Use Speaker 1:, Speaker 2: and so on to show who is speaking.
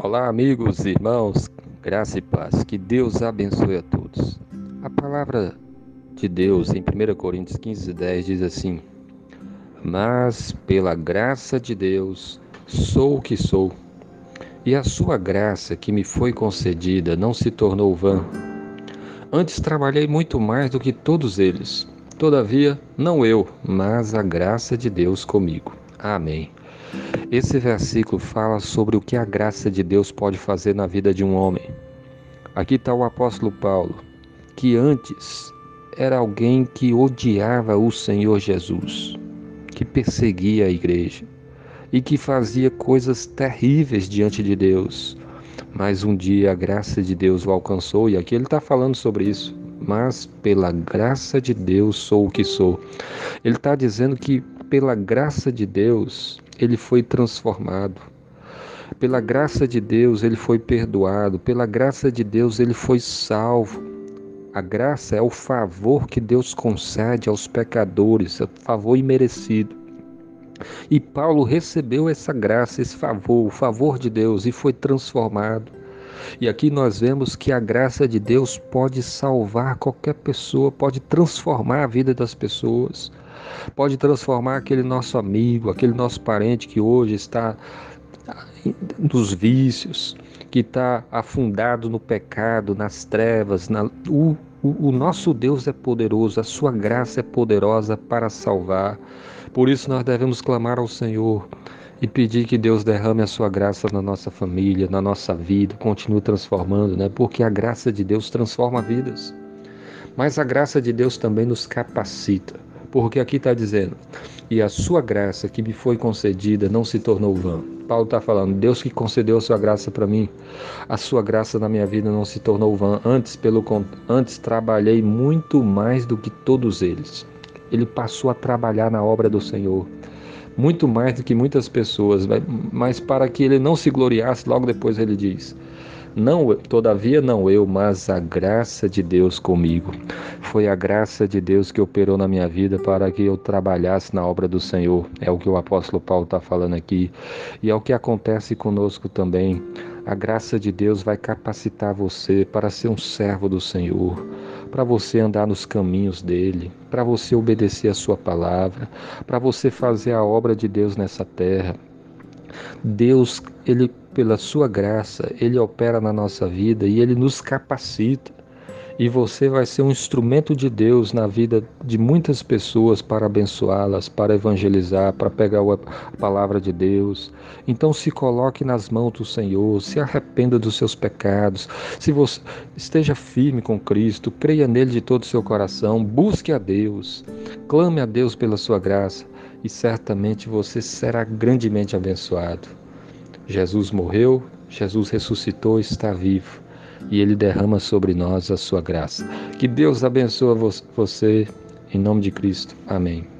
Speaker 1: Olá, amigos, irmãos, graça e paz. Que Deus abençoe a todos. A palavra de Deus em 1 Coríntios 15, 10 diz assim: Mas pela graça de Deus sou o que sou, e a sua graça que me foi concedida não se tornou vã. Antes trabalhei muito mais do que todos eles. Todavia, não eu, mas a graça de Deus comigo. Amém. Esse versículo fala sobre o que a graça de Deus pode fazer na vida de um homem. Aqui está o apóstolo Paulo, que antes era alguém que odiava o Senhor Jesus, que perseguia a igreja e que fazia coisas terríveis diante de Deus. Mas um dia a graça de Deus o alcançou, e aqui ele está falando sobre isso. Mas pela graça de Deus sou o que sou. Ele está dizendo que pela graça de Deus ele foi transformado. Pela graça de Deus, ele foi perdoado. Pela graça de Deus, ele foi salvo. A graça é o favor que Deus concede aos pecadores, é favor imerecido. E Paulo recebeu essa graça, esse favor, o favor de Deus e foi transformado. E aqui nós vemos que a graça de Deus pode salvar qualquer pessoa, pode transformar a vida das pessoas pode transformar aquele nosso amigo, aquele nosso parente que hoje está nos vícios, que está afundado no pecado, nas trevas. Na... O, o, o nosso Deus é poderoso, a sua graça é poderosa para salvar. Por isso nós devemos clamar ao Senhor e pedir que Deus derrame a sua graça na nossa família, na nossa vida, continue transformando, né? Porque a graça de Deus transforma vidas. Mas a graça de Deus também nos capacita porque aqui está dizendo: e a sua graça que me foi concedida não se tornou vã. Paulo está falando: Deus que concedeu a sua graça para mim, a sua graça na minha vida não se tornou vã. Antes, pelo antes trabalhei muito mais do que todos eles. Ele passou a trabalhar na obra do Senhor muito mais do que muitas pessoas, mas para que ele não se gloriasse, logo depois ele diz: não, todavia não eu, mas a graça de Deus comigo. Foi a graça de Deus que operou na minha vida para que eu trabalhasse na obra do Senhor. É o que o apóstolo Paulo está falando aqui. E é o que acontece conosco também. A graça de Deus vai capacitar você para ser um servo do Senhor, para você andar nos caminhos dele, para você obedecer a sua palavra, para você fazer a obra de Deus nessa terra. Deus, ele pela sua graça, ele opera na nossa vida e ele nos capacita. E você vai ser um instrumento de Deus na vida de muitas pessoas para abençoá-las, para evangelizar, para pegar a palavra de Deus. Então se coloque nas mãos do Senhor, se arrependa dos seus pecados. Se você esteja firme com Cristo, creia nele de todo o seu coração, busque a Deus, clame a Deus pela sua graça e certamente você será grandemente abençoado. Jesus morreu, Jesus ressuscitou, está vivo e ele derrama sobre nós a sua graça. Que Deus abençoe você em nome de Cristo. Amém.